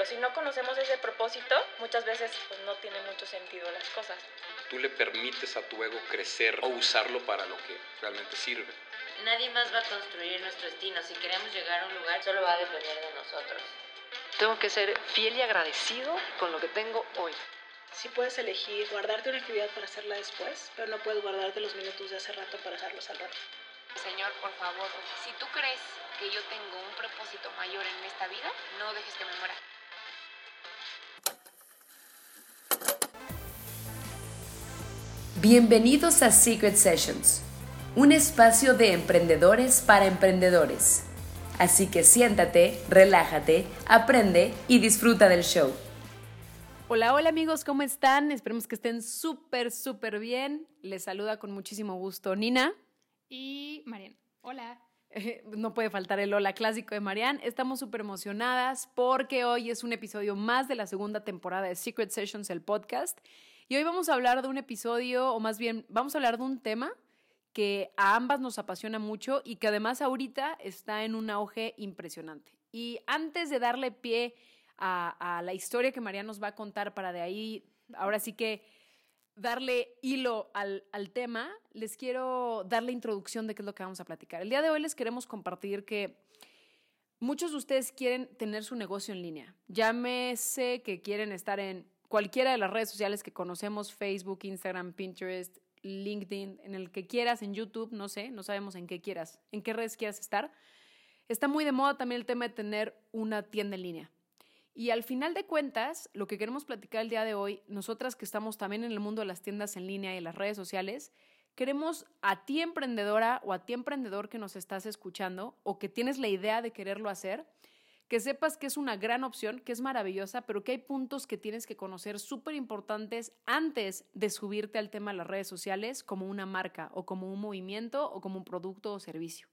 pero si no conocemos ese propósito, muchas veces pues, no tiene mucho sentido las cosas. Tú le permites a tu ego crecer o usarlo para lo que realmente sirve. Nadie más va a construir nuestro destino. Si queremos llegar a un lugar, solo va a depender de nosotros. Tengo que ser fiel y agradecido con lo que tengo hoy. Sí puedes elegir guardarte una actividad para hacerla después, pero no puedes guardarte los minutos de hace rato para hacerlos al rato. Señor, por favor, si tú crees que yo tengo un propósito mayor en esta vida, no dejes que me muera. Bienvenidos a Secret Sessions, un espacio de emprendedores para emprendedores. Así que siéntate, relájate, aprende y disfruta del show. Hola, hola amigos, ¿cómo están? Esperemos que estén súper, súper bien. Les saluda con muchísimo gusto Nina. Y Marian. Hola. no puede faltar el hola clásico de Marian. Estamos súper emocionadas porque hoy es un episodio más de la segunda temporada de Secret Sessions, el podcast. Y hoy vamos a hablar de un episodio, o más bien, vamos a hablar de un tema que a ambas nos apasiona mucho y que además ahorita está en un auge impresionante. Y antes de darle pie a, la historia que María nos va a contar para de ahí, ahora sí que darle hilo al, tema, les quiero dar la introducción de qué es lo que vamos a platicar. El día de hoy les queremos compartir que muchos de ustedes quieren tener su negocio en línea. Llámese que quieren estar en cualquiera de las redes sociales que conocemos, Facebook, Instagram, Pinterest, LinkedIn, en el que quieras, en YouTube, no sé, no sabemos en qué quieras, en qué redes quieras estar. Está muy de moda también el tema de tener una tienda en línea. Y al final de cuentas, lo que queremos platicar el día de hoy, nosotras que estamos también en el mundo de las tiendas en línea y las redes sociales, queremos a ti emprendedora o a ti emprendedor que nos estás escuchando o que tienes la idea de quererlo hacer, que sepas que es una gran opción, que es maravillosa, pero que hay puntos que tienes que conocer súper importantes antes de subirte al tema de las redes sociales como una marca o como un movimiento o como un producto o servicio.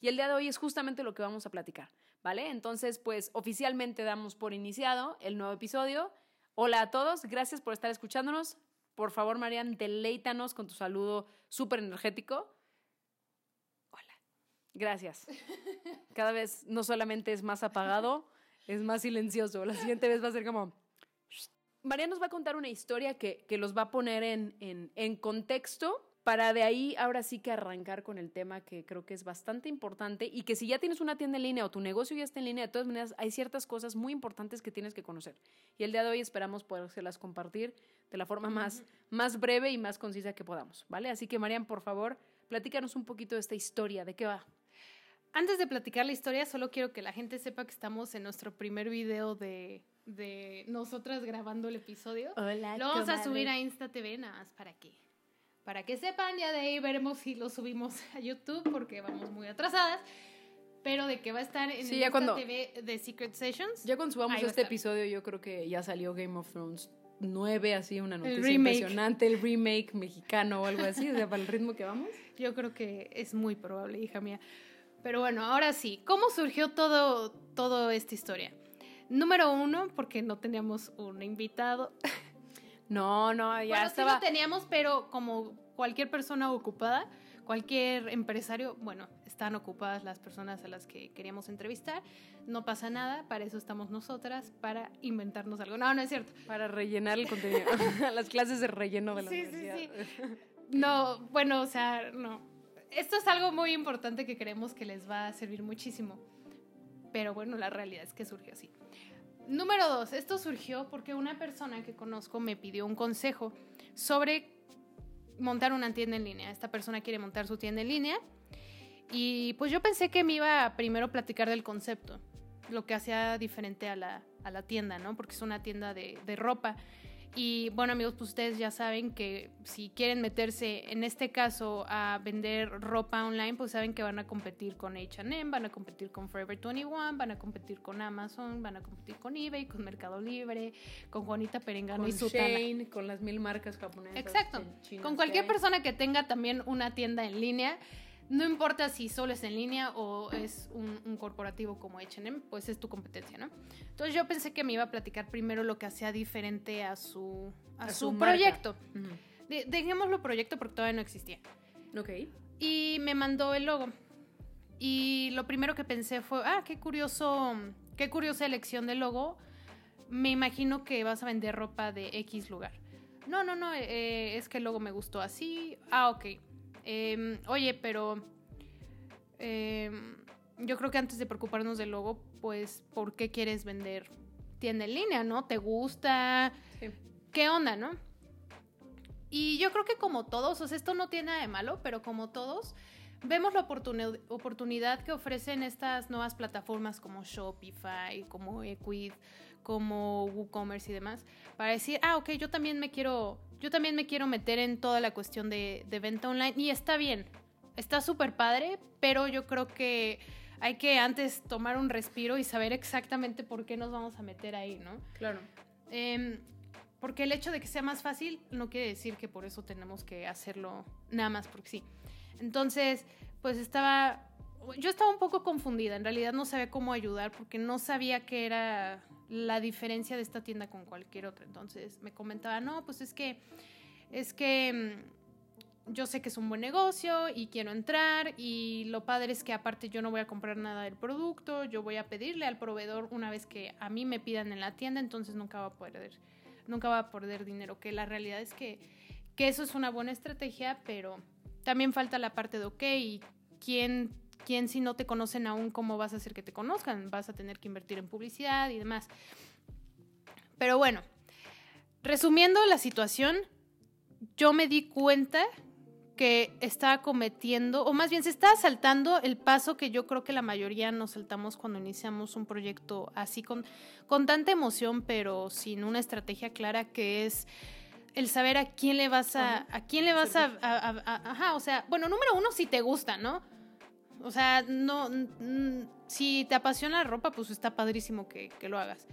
Y el día de hoy es justamente lo que vamos a platicar. ¿vale? Entonces, pues oficialmente damos por iniciado el nuevo episodio. Hola a todos, gracias por estar escuchándonos. Por favor, Marian, deleítanos con tu saludo súper energético. Gracias. Cada vez no solamente es más apagado, es más silencioso. La siguiente vez va a ser como... Marian nos va a contar una historia que, que los va a poner en, en, en contexto para de ahí ahora sí que arrancar con el tema que creo que es bastante importante y que si ya tienes una tienda en línea o tu negocio ya está en línea, de todas maneras hay ciertas cosas muy importantes que tienes que conocer. Y el día de hoy esperamos podérselas compartir de la forma más, más breve y más concisa que podamos, ¿vale? Así que Marian, por favor, platícanos un poquito de esta historia, ¿de qué va? Antes de platicar la historia, solo quiero que la gente sepa que estamos en nuestro primer video de, de nosotras grabando el episodio. Hola, Lo vamos a subir a Insta TV nada más para que para que sepan, ya de ahí veremos si lo subimos a YouTube porque vamos muy atrasadas. Pero de que va a estar en sí, TV de Secret Sessions. Ya cuando subamos este episodio, yo creo que ya salió Game of Thrones 9, así una noticia impresionante, el remake mexicano o algo así, o sea, para el ritmo que vamos. Yo creo que es muy probable, hija mía. Pero bueno, ahora sí, ¿cómo surgió todo, todo esta historia? Número uno, porque no teníamos un invitado. No, no, ya bueno, estaba. Sí lo teníamos, pero como cualquier persona ocupada, cualquier empresario, bueno, están ocupadas las personas a las que queríamos entrevistar, no pasa nada, para eso estamos nosotras, para inventarnos algo. No, no es cierto. Para rellenar el contenido, las clases de relleno de la sí, universidad. Sí, sí. No, bueno, o sea, no. Esto es algo muy importante que creemos que les va a servir muchísimo. Pero bueno, la realidad es que surgió así. Número dos, esto surgió porque una persona que conozco me pidió un consejo sobre montar una tienda en línea. Esta persona quiere montar su tienda en línea y pues yo pensé que me iba a primero platicar del concepto, lo que hacía diferente a la, a la tienda, ¿no? Porque es una tienda de, de ropa. Y bueno amigos, pues ustedes ya saben que si quieren meterse en este caso a vender ropa online, pues saben que van a competir con HM, van a competir con Forever 21, van a competir con Amazon, van a competir con eBay, con Mercado Libre, con Juanita Perengano con y su Shane, con las mil marcas japonesas. Exacto, con cualquier persona que tenga también una tienda en línea no importa si solo es en línea o es un, corporativo como HM, pues es tu competencia, ¿no? Entonces yo pensé que me iba a platicar primero lo que hacía diferente a su, a, su, proyecto. dejémoslo proyecto porque todavía no existía. Ok. Y me mandó el logo. Y lo primero que pensé fue, ah, qué curioso, qué curiosa elección de logo. me imagino que vas a vender ropa de X lugar. No, no, no, eh, es que luego me gustó así. Ah, ok. Em, oye, pero em, yo creo que antes de preocuparnos del logo, pues, ¿por qué quieres vender tienda en línea, no? ¿Te gusta? Sí. ¿Qué onda, no? Y yo creo que como todos, o sea, esto no tiene nada de malo, pero como todos, vemos la oportuni- oportunidad que ofrecen estas nuevas plataformas como Shopify, como Equid, como WooCommerce y demás, para decir, ah, ok, yo también me quiero, yo también me quiero meter en toda la cuestión de, de venta online y está bien, está súper padre, pero yo creo que hay que antes tomar un respiro y saber exactamente por qué nos vamos a meter ahí, ¿no? Claro. Em, porque el hecho de que sea más fácil no quiere decir que por eso tenemos que hacerlo nada más porque sí. Entonces, pues estaba, yo estaba un poco confundida, en realidad no sabía cómo ayudar porque no sabía qué era la diferencia de esta tienda con cualquier otra. Entonces me comentaba, no, pues es que, es que mm, yo sé que es un buen negocio y quiero entrar y lo padre es que aparte yo no voy a comprar nada del producto, yo voy a pedirle al proveedor una vez que a mí me pidan en la tienda, entonces nunca va a perder, nunca va a perder dinero, que la realidad es que, que eso es una buena estrategia, pero también falta la parte de, ok, ¿y quién, quién si no te conocen aún, cómo vas a hacer que te conozcan? Vas a tener que invertir en publicidad y demás. Pero bueno, resumiendo la situación, yo me di cuenta que estaba cometiendo, o más bien se estaba saltando el paso que yo creo que la mayoría nos saltamos cuando iniciamos un proyecto así con, con tanta emoción, pero sin una estrategia clara que es el saber a quién le vas a, a quién le vas a, a- ajá, o sea, bueno, número uno, si te gusta, ¿no? O sea, no, mm, si te apasiona la ropa, pues está padrísimo que, que lo hagas.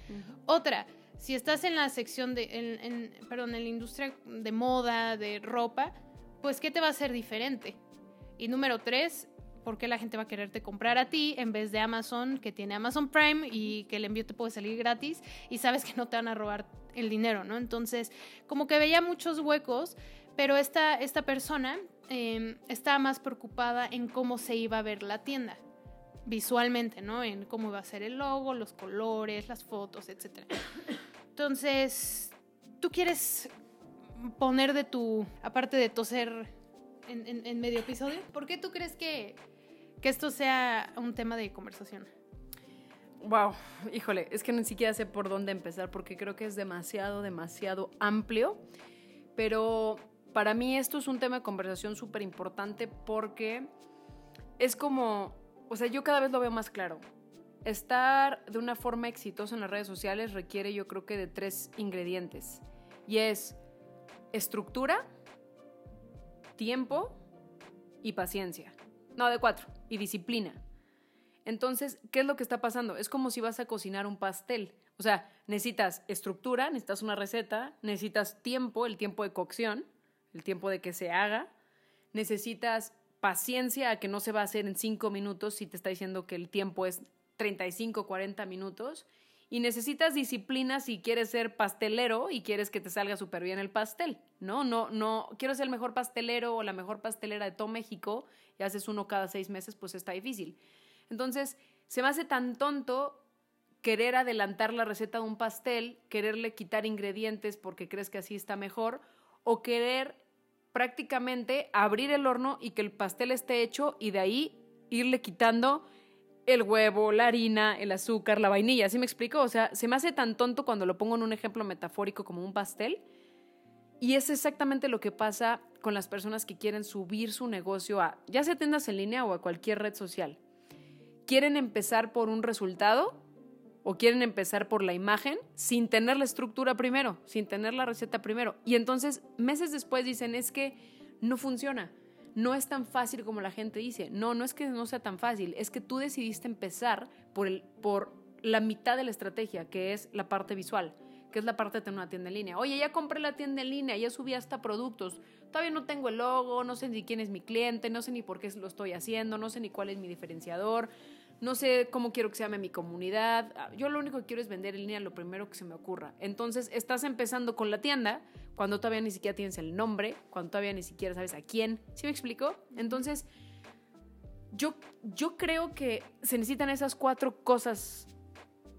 Otra, si estás en la sección de, en, en- perdón, en la industria de moda, de ropa, pues ¿qué te va a hacer diferente? Y número tres, ¿por qué la gente va a quererte comprar a ti en vez de Amazon, que tiene Amazon Prime y que el envío te puede salir gratis y sabes que no te van a robar el dinero, ¿no? Entonces, como que veía muchos huecos, pero esta, esta persona eh, estaba más preocupada en cómo se iba a ver la tienda visualmente, ¿no? En cómo iba a ser el logo, los colores, las fotos, etc. Entonces, ¿tú quieres poner de tu, aparte de toser en, en- medio episodio, ¿por qué tú crees que, que esto sea un tema de conversación? Wow, híjole, es que ni siquiera sé por dónde empezar porque creo que es demasiado, demasiado amplio. Pero para mí esto es un tema de conversación súper importante porque es como, o sea, yo cada vez lo veo más claro. Estar de una forma exitosa en las redes sociales requiere yo creo que de tres ingredientes. Y es estructura, tiempo y paciencia. No, de cuatro. Y disciplina. Entonces, ¿qué es lo que está pasando? Es como si vas a cocinar un pastel. O sea, necesitas estructura, necesitas una receta, necesitas tiempo, el tiempo de cocción, el tiempo de que se haga, necesitas paciencia a que no se va a hacer en cinco minutos si te está diciendo que el tiempo es 35, 40 minutos, y necesitas disciplina si quieres ser pastelero y quieres que te salga súper bien el pastel, ¿no? No, no, quiero ser el mejor pastelero o la mejor pastelera de todo México y haces uno cada seis meses, pues está difícil. Entonces, se me hace tan tonto querer adelantar la receta de un pastel, quererle quitar ingredientes porque crees que así está mejor, o querer prácticamente abrir el horno y que el pastel esté hecho y de ahí irle quitando el huevo, la harina, el azúcar, la vainilla. ¿Sí me explico? O sea, se me hace tan tonto cuando lo pongo en un ejemplo metafórico como un pastel. Y es exactamente lo que pasa con las personas que quieren subir su negocio a, ya sea tiendas en línea o a cualquier red social. Quieren empezar por un resultado o quieren empezar por la imagen sin tener la estructura primero, sin tener la receta primero. Y entonces meses después dicen, es que no funciona, no es tan fácil como la gente dice. No, no es que no sea tan fácil, es que tú decidiste empezar por, el, por la mitad de la estrategia, que es la parte visual, que es la parte de tener una tienda en línea. Oye, ya compré la tienda en línea, ya subí hasta productos, todavía no tengo el logo, no sé ni quién es mi cliente, no sé ni por qué lo estoy haciendo, no sé ni cuál es mi diferenciador no sé cómo quiero que se llame mi comunidad. Yo lo único que quiero es vender en línea lo primero que se me ocurra. Entonces estás empezando con la tienda cuando todavía ni siquiera tienes el nombre, cuando todavía ni siquiera sabes a quién. ¿Sí me explico? Entonces, yo, yo creo que se necesitan esas cuatro cosas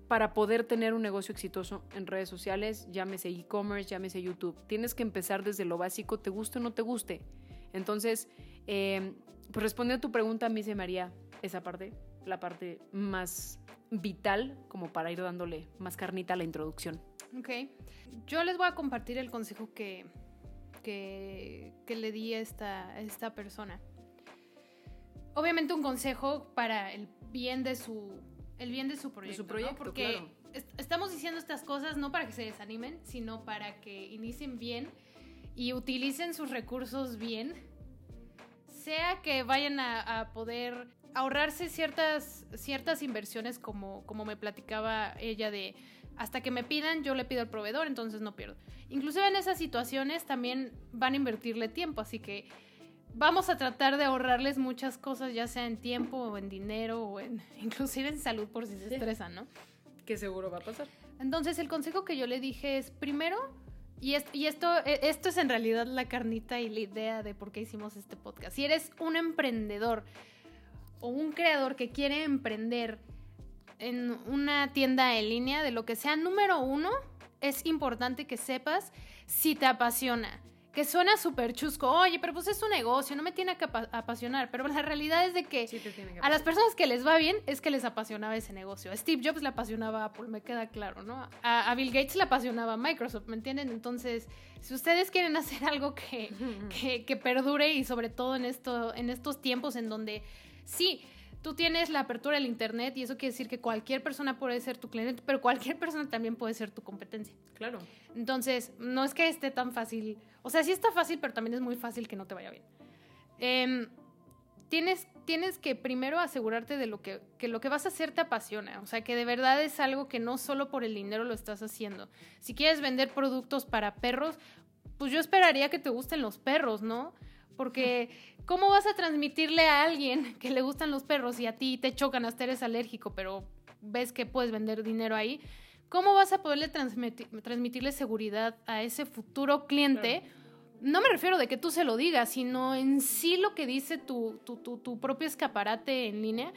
para poder tener un negocio exitoso en redes sociales, llámese e-commerce, llámese YouTube. Tienes que empezar desde lo básico, te guste o no te guste. Entonces, eh, pues respondiendo a tu pregunta, a mí se me haría esa parte, la parte más vital, como para ir dándole más carnita a la introducción. Ok. Yo les voy a compartir el consejo que, que, que le di a esta, a esta persona. Obviamente un consejo para el bien de su, el bien de su proyecto. ¿no? proyecto, Porque claro. est- estamos diciendo estas cosas no para que se desanimen, sino para que inicien bien y utilicen sus recursos bien. Sea que vayan a, a poder ahorrarse ciertas, ciertas inversiones como, como me platicaba ella de hasta que me pidan yo le pido al proveedor, entonces no pierdo. Inclusive en esas situaciones también van a invertirle tiempo, así que vamos a tratar de ahorrarles muchas cosas, ya sea en tiempo o en dinero o en inclusive en salud por si se estresan, ¿no? Que seguro va a pasar. Entonces el consejo que yo le dije es, primero, y, y esto, e- esto es en realidad la carnita y la idea de por qué hicimos este podcast. Si eres un emprendedor o un creador que quiere emprender en una tienda en línea, de lo que sea, número uno, es importante que sepas si te apasiona. Que suena súper chusco, oye, pero pues es un negocio, no me tiene que apa- apasionar. Pero la realidad es de que Sí a las personas que les va bien es que les apasionaba ese negocio. A Steve Jobs le apasionaba Apple, me queda claro, ¿no? A, a Bill Gates le apasionaba Microsoft, ¿me entienden? Entonces, si ustedes quieren hacer algo que, que, que perdure y sobre todo en, esto, en estos tiempos en donde sí, tú tienes la apertura del Internet y eso quiere decir que cualquier persona puede ser tu cliente, pero cualquier persona también puede ser tu competencia. Claro. Entonces, no es que esté tan fácil. O sea, sí está fácil, pero también es muy fácil que no te vaya bien. Em, tienes, tienes que primero asegurarte de lo que, que lo que vas a hacer te apasiona. O sea, que de verdad es algo que no solo por el dinero lo estás haciendo. Si quieres vender productos para perros, pues yo esperaría que te gusten los perros, ¿no? Porque, ¿cómo vas a transmitirle a alguien que le gustan los perros y a ti te chocan hasta eres alérgico, pero ves que puedes vender dinero ahí? ¿Cómo vas a poderle transmitir, transmitirle seguridad a ese futuro cliente? No me refiero de que tú se lo digas, sino en sí lo que dice tu, tu, tu, tu propio escaparate en línea.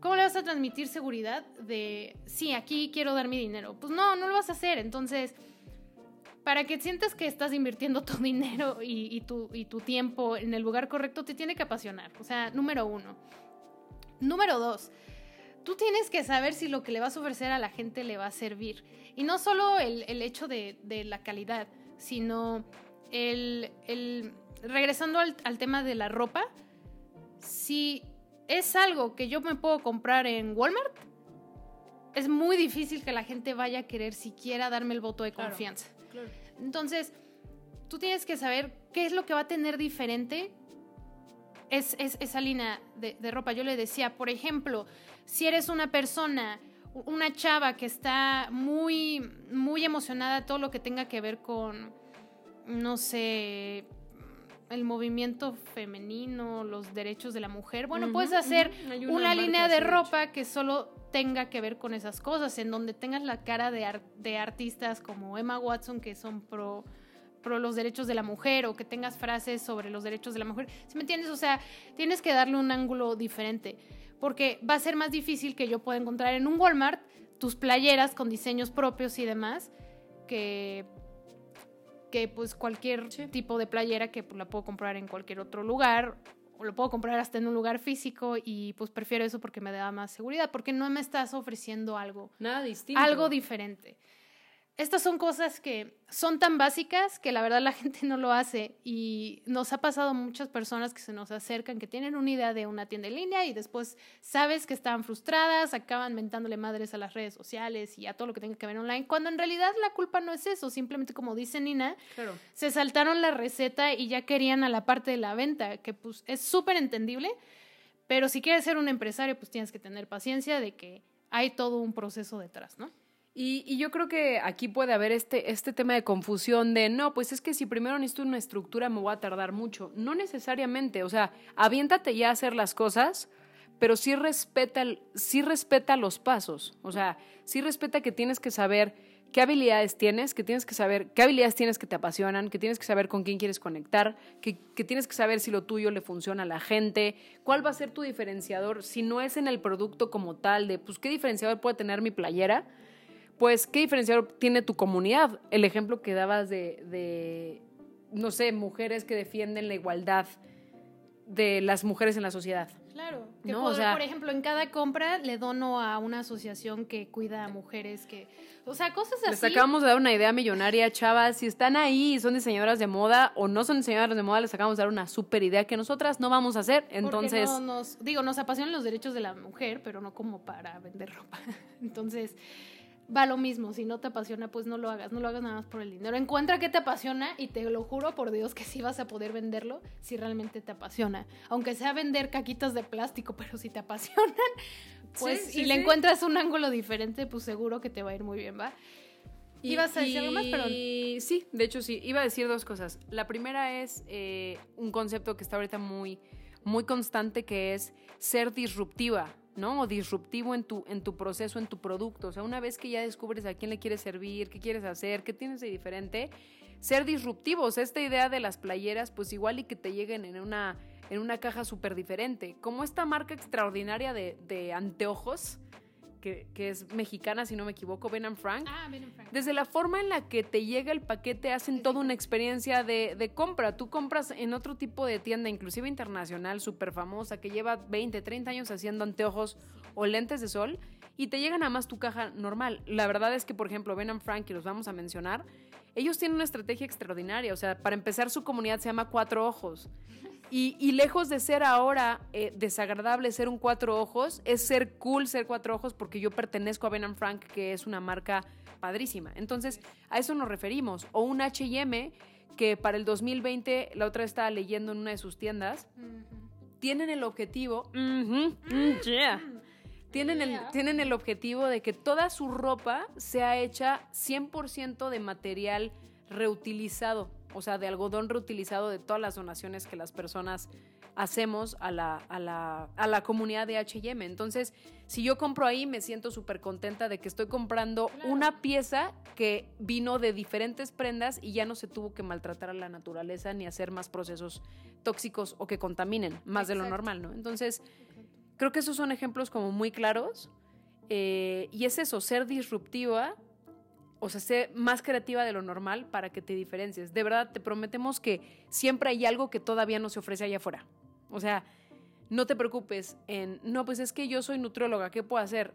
¿Cómo le vas a transmitir seguridad de, sí, aquí quiero dar mi dinero? Pues no, no lo vas a hacer. Entonces, para que sientas que estás invirtiendo tu dinero y, y tu, y tu tiempo en el lugar correcto, te tiene que apasionar. O sea, número uno. Número dos, tú tienes que saber si lo que le vas a ofrecer a la gente le va a servir. Y no solo el, el hecho de, de la calidad, sino el, el- regresando al, al tema de la ropa, si es algo que yo me puedo comprar en Walmart, es muy difícil que la gente vaya a querer siquiera darme el voto de confianza. Claro. Entonces, tú tienes que saber qué es lo que va a tener diferente es, es- esa línea de, de ropa. Yo le decía, por ejemplo, si eres una persona, una chava que está muy, muy emocionada a todo lo que tenga que ver con, no sé, el movimiento femenino, los derechos de la mujer, bueno, puedes hacer una, línea de ropa que solo tenga que ver con esas cosas, en donde tengas la cara de, ar- de artistas como Emma Watson, que son pro, pro los derechos de la mujer, o que tengas frases sobre los derechos de la mujer. ¿Sí me entiendes? O sea, tienes que darle un ángulo diferente, porque va a ser más difícil que yo pueda encontrar en un Walmart tus playeras con diseños propios y demás, que que pues cualquier tipo de playera que pues, la puedo comprar en cualquier otro lugar lo puedo comprar hasta en un lugar físico y pues prefiero eso porque me da más seguridad, porque no me estás ofreciendo algo, Nada distinto. algo diferente. Estas son cosas que son tan básicas que la verdad la gente no lo hace y nos ha pasado muchas personas que se nos acercan que tienen una idea de una tienda en línea y después sabes que están frustradas, acaban mentándole madres a las redes sociales y a todo lo que tenga que ver online, cuando en realidad la culpa no es eso, simplemente como dice Nina, Claro. se saltaron la receta y ya querían a la parte de la venta, que pues es súper entendible, pero si quieres ser un empresario, pues tienes que tener paciencia de que hay todo un proceso detrás, ¿no? Y, yo creo que aquí puede haber este, este tema de confusión de, no, pues es que si primero necesito una estructura me voy a tardar mucho. No necesariamente, o sea, aviéntate ya a hacer las cosas, pero sí respeta, sí respeta los pasos. O sea, sí respeta que tienes que saber qué habilidades tienes, que tienes que saber qué habilidades tienes que te apasionan, que tienes que saber con quién quieres conectar, que, que tienes que saber si lo tuyo le funciona a la gente, cuál va a ser tu diferenciador, si no es en el producto como tal, de pues qué diferenciador puede tener mi playera, pues qué diferenciador tiene tu comunidad. El ejemplo que dabas de, de no sé, mujeres que defienden la igualdad de las mujeres en la sociedad. Claro. Que No, por, o sea- por ejemplo, en cada compra le dono a una asociación que cuida a mujeres que... O sea, cosas así. Les acabamos de dar una idea millonaria, chavas. Si están ahí y son diseñadoras de moda o no son diseñadoras de moda, les acabamos de dar una super idea que nosotras no vamos a hacer. Entonces, no nos, digo, nos apasionan los derechos de la mujer, pero no como para vender ropa. Entonces, va lo mismo. Si no te apasiona, pues no lo hagas. No lo hagas nada más por el dinero. Encuentra qué te apasiona y te lo juro por Dios que sí vas a poder venderlo si realmente te apasiona. Aunque sea vender caquitas de plástico, pero si te apasionan, pues Sí, sí, y le sí. encuentras un ángulo diferente, pues seguro que te va a ir muy bien, ¿va? Ibas a decir algo más, pero Y sí, de hecho sí. Iba a decir dos cosas. La primera es eh, un concepto que está ahorita muy, muy constante, que es ser disruptiva, ¿no? O disruptivo en tu, en tu proceso, en tu producto. O sea, una vez que ya descubres a quién le quieres servir, qué quieres hacer, qué tienes de diferente, ser disruptivos. Esta idea de las playeras, pues igual y que te lleguen en una, en una caja súper diferente. Como esta marca extraordinaria de, de anteojos, que, que es mexicana, si no me equivoco, Ben and Frank. Ah, Frank. Desde la forma en la que te llega el paquete hacen toda una experiencia de, de compra. Tú compras en otro tipo de tienda, inclusive internacional, súper famosa, que lleva 20, 30 años haciendo anteojos o lentes de sol y te llega nada más tu caja normal. La verdad es que, por ejemplo, Ben and Frank, y los vamos a mencionar, ellos tienen una estrategia extraordinaria. O sea, para empezar, su comunidad se llama Cuatro Ojos. Y, y lejos de ser ahora eh, desagradable ser un cuatro ojos, es ser cool ser cuatro ojos porque yo pertenezco a Ben and Frank, que es una marca padrísima. Entonces, a eso nos referimos. O un HM que para el 2020, la otra estaba leyendo en una de sus tiendas, tienen el objetivo. Mm, yeah. Tienen el, tienen el objetivo de que toda su ropa sea hecha 100% de material reutilizado, o sea, de algodón reutilizado de todas las donaciones que las personas hacemos a la, a la, a la comunidad de HM. Entonces, si yo compro ahí, me siento súper contenta de que estoy comprando Claro. una pieza que vino de diferentes prendas y ya no se tuvo que maltratar a la naturaleza ni hacer más procesos tóxicos o que contaminen más de lo normal, ¿no? Entonces, creo que esos son ejemplos como muy claros. eh, y es eso, ser disruptiva, o sea, ser más creativa de lo normal para que te diferencies. De verdad, te prometemos que siempre hay algo que todavía no se ofrece allá afuera. O sea, no te preocupes en, no, pues es que yo soy nutrióloga, ¿qué puedo hacer?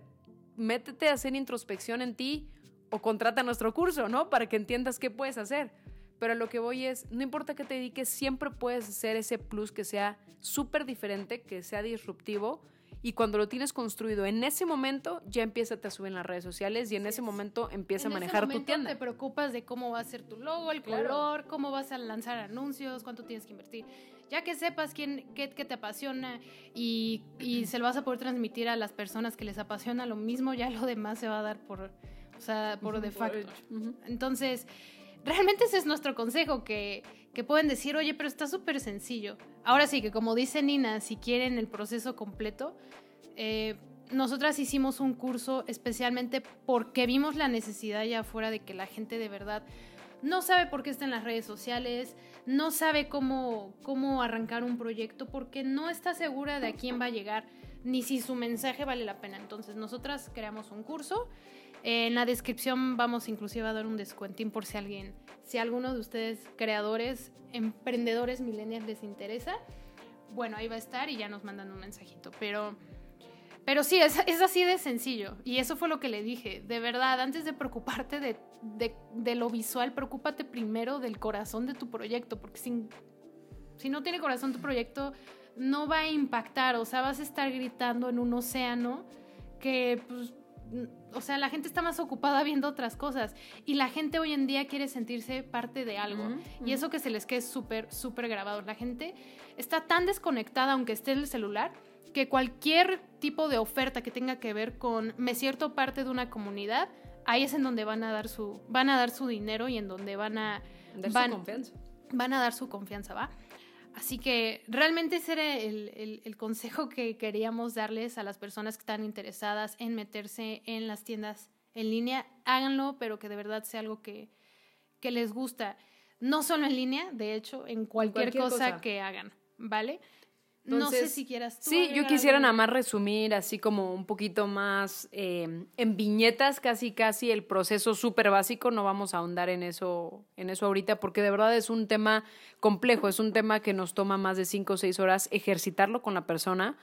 Métete a hacer introspección en ti o contrata nuestro curso, ¿no? Para que entiendas qué puedes hacer. Pero lo que voy es, no importa que te dediques, siempre puedes hacer ese plus que sea súper diferente, que sea disruptivo. Y cuando lo tienes construido en ese momento, ya empieza a subir en las redes sociales y en ese es. momento empieza En a ese manejar tu momento tienda. Te preocupas de cómo va a ser tu logo, el Claro. color, cómo vas a lanzar anuncios, cuánto tienes que invertir. Ya que sepas quién, qué, qué te apasiona y, y se lo vas a poder transmitir a las personas que les apasiona lo mismo, ya lo demás se va a dar por, o sea, por de facto. Entonces, realmente ese es nuestro consejo, que, que pueden decir, oye, pero está súper sencillo. Ahora sí que como dice Nina, si quieren el proceso completo, eh, nosotras hicimos un curso especialmente porque vimos la necesidad allá afuera de que la gente de verdad no sabe por qué está en las redes sociales, no sabe cómo, cómo arrancar un proyecto, porque no está segura de a quién va a llegar, ni si su mensaje vale la pena. Entonces, nosotras creamos un curso. En la descripción vamos inclusive a dar un descuentín por si alguien, si alguno de ustedes creadores, emprendedores millennials les interesa. Bueno, ahí va a estar y ya nos mandan un mensajito. Pero, pero sí, es, es así de sencillo. Y eso fue lo que le dije. De verdad, antes de preocuparte de, de- lo visual, preocúpate primero del corazón de tu proyecto. Porque sin, si no tiene corazón tu proyecto, no va a impactar. O sea, vas a estar gritando en un océano que, pues, o sea, la gente está más ocupada viendo otras cosas. Y la gente hoy en día quiere sentirse parte de algo. Y eso que se les quede súper, súper grabado. La gente está tan desconectada, aunque esté en el celular, que cualquier tipo de oferta que tenga que ver con me siento parte de una comunidad, ahí es en donde van a dar su, van a dar su dinero y en donde van a, Dar su confianza. van a dar su confianza, ¿va? Así que realmente ese era el, el- el consejo que queríamos darles a las personas que están interesadas en meterse en las tiendas en línea, háganlo, pero que de verdad sea algo que, que les gusta. No solo en línea, de hecho, en cualquier, cualquier cosa, cosa. que hagan, ¿vale? No sé si quieras tú Sí, yo quisiera algo. nada más resumir así como un poquito más eh, en viñetas, casi casi el proceso súper básico. No vamos a ahondar en eso, en eso ahorita, porque de verdad es un tema complejo, es un tema que nos toma más de cinco o seis horas ejercitarlo con la persona.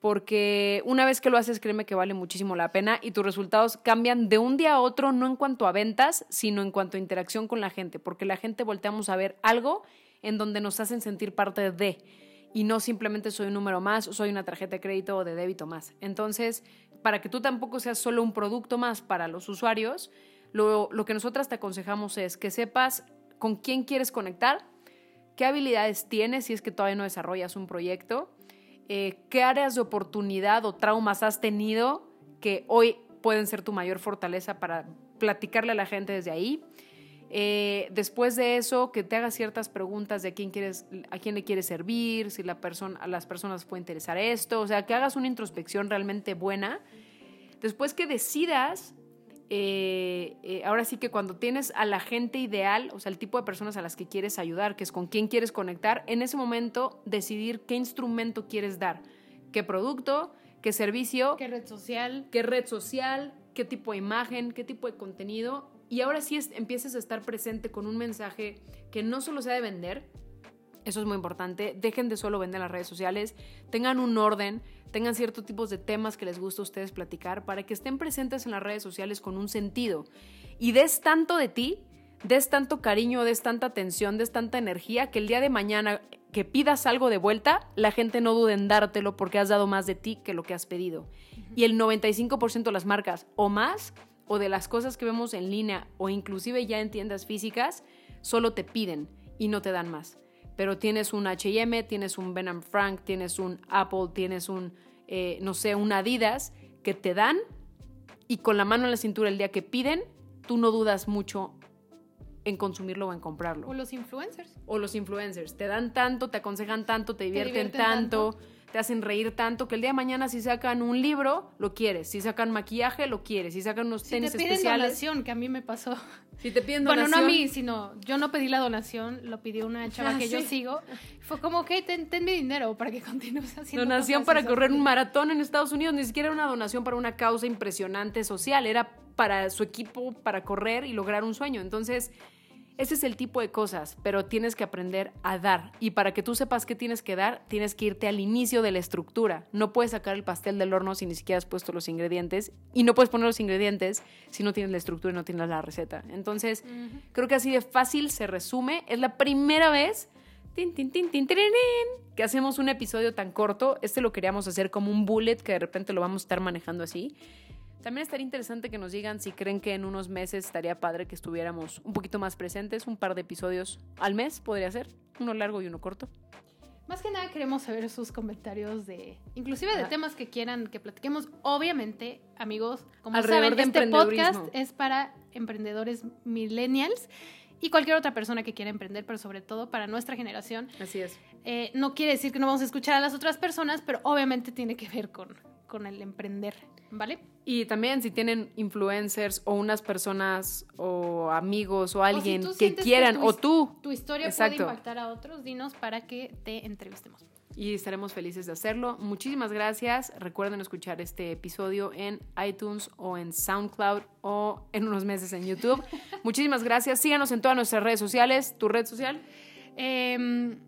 Porque una vez que lo haces, créeme que vale muchísimo la pena y tus resultados cambian de un día a otro, no en cuanto a ventas, sino en cuanto a interacción con la gente, porque la gente volteamos a ver algo en donde nos hacen sentir parte de y no simplemente soy un número más, soy una tarjeta de crédito o de débito más. Entonces, para que tú tampoco seas solo un producto más para los usuarios, lo, lo que nosotras te aconsejamos es que sepas con quién quieres conectar, qué habilidades tienes si es que todavía no desarrollas un proyecto, eh, qué áreas de oportunidad o traumas has tenido que hoy pueden ser tu mayor fortaleza para platicarle a la gente desde ahí. Eh, después de eso, que te hagas ciertas preguntas de a quién, quieres, a quién le quieres servir, si la persona, a las personas puede interesar esto, o sea, que hagas una introspección realmente buena. Después que decidas, eh, eh, ahora sí que cuando tienes a la gente ideal, o sea, el tipo de personas a las que quieres ayudar, que es con quién quieres conectar, en ese momento decidir qué instrumento quieres dar, qué producto, qué servicio, ¿Qué red social? qué red social, qué tipo de imagen, qué tipo de contenido. Y ahora sí es- empieces a estar presente con un mensaje que no solo sea de vender, eso es muy importante, dejen de solo vender en las redes sociales, tengan un orden, tengan ciertos tipos de temas que les gusta a ustedes platicar para que estén presentes en las redes sociales con un sentido. Y des tanto de ti, des tanto cariño, des tanta atención, des tanta energía que el día de mañana que pidas algo de vuelta, la gente no dude en dártelo porque has dado más de ti que lo que has pedido. Y el 95% de las marcas o más o de las cosas que vemos en línea o inclusive ya en tiendas físicas, solo te piden y no te dan más. Pero tienes un HM, tienes un Ben Frank, tienes un Apple, tienes un, eh, no sé, un Adidas, que te dan y con la mano en la cintura el día que piden, tú no dudas mucho en consumirlo o en comprarlo O los influencers. o los influencers. Te dan tanto, te aconsejan tanto, te divierten, divierten tanto, te hacen reír tanto, que el día de mañana si sacan un libro, lo quieres. Si sacan maquillaje, lo quieres. Si sacan unos Si tenis te piden especiales. donación, que a mí me pasó. Si te piden Bueno, donación. no a mí, sino yo no pedí la donación, lo pidió una chava Ah, que yo sigo. Fue como, ok, ten, ten mi dinero para que continúes haciendo Donación para correr un maratón en Estados Unidos. Ni siquiera era una donación para una causa impresionante social. Era para su equipo, para correr y lograr un sueño. Entonces, ese es el tipo de cosas, pero tienes que aprender a dar. Y para que tú sepas qué tienes que dar, tienes que irte al inicio de la estructura. No puedes sacar el pastel del horno si ni siquiera has puesto los ingredientes. Y no puedes poner los ingredientes si no tienes la estructura y no tienes la receta. Entonces, creo que así de fácil se resume. Es la primera vez tin, tin, tin, tin, tirirín, que hacemos un episodio tan corto. Este lo queríamos hacer como un bullet que de repente lo vamos a estar manejando así. También estaría interesante que nos digan si creen que en unos meses estaría padre que estuviéramos un poquito más presentes, un par de episodios al mes podría ser, uno largo y uno corto. Más que nada queremos saber sus comentarios de, inclusive de Ajá. temas que quieran que platiquemos. Obviamente, amigos, como Alrededor saben, este podcast es para emprendedores millennials y cualquier otra persona que quiera emprender, pero sobre todo para nuestra generación. Así es. Eh, no quiere decir que no vamos a escuchar a las otras personas, pero obviamente tiene que ver con, con el emprender, ¿vale? Y también si tienen influencers o unas personas o amigos o alguien que quieran tu o tú Tu historia Exacto. puede impactar a otros, dinos para que te entrevistemos. y estaremos felices de hacerlo. Muchísimas gracias. Recuerden escuchar este episodio en iTunes o en SoundCloud o en unos meses en YouTube. Muchísimas gracias. Síganos en todas nuestras redes sociales. ¿Tu red social? Em,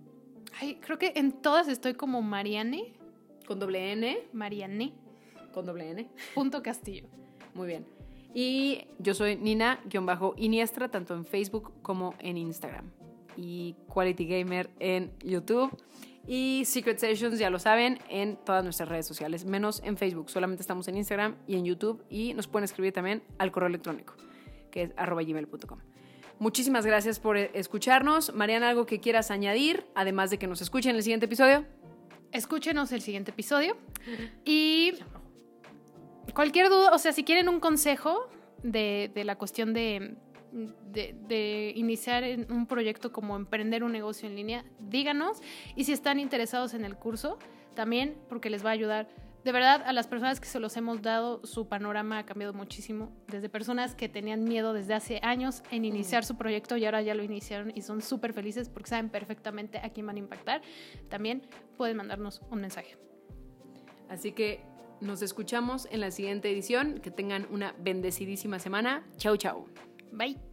ay, creo que en todas estoy como Mariane, Con doble N. Mariane, Con doble N. punto Castillo. Muy bien. Y yo soy Nina-Iniestra, tanto en Facebook como en Instagram. Y Quality Gamer en YouTube. Y Secret Sessions, ya lo saben, en todas nuestras redes sociales, menos en Facebook. Solamente estamos en Instagram y en YouTube. Y nos pueden escribir también al correo electrónico, que es arroba gmail.com. Muchísimas gracias por escucharnos. Mariana, ¿algo que quieras añadir? Además de que nos escuchen en el siguiente episodio. Escúchenos el siguiente episodio. Y cualquier duda, o sea, si quieren un consejo de, de la cuestión de, de, de iniciar un proyecto como emprender un negocio en línea, díganos. Y si están interesados en el curso, también porque les va a ayudar De verdad, a las personas que se los hemos dado, su panorama ha cambiado muchísimo. Desde personas que tenían miedo desde hace años en iniciar su proyecto y ahora ya lo iniciaron y son súper felices porque saben perfectamente a quién van a impactar, también pueden mandarnos un mensaje. Así que nos escuchamos en la siguiente edición. Que tengan una bendecidísima semana. Chau, chau. Bye.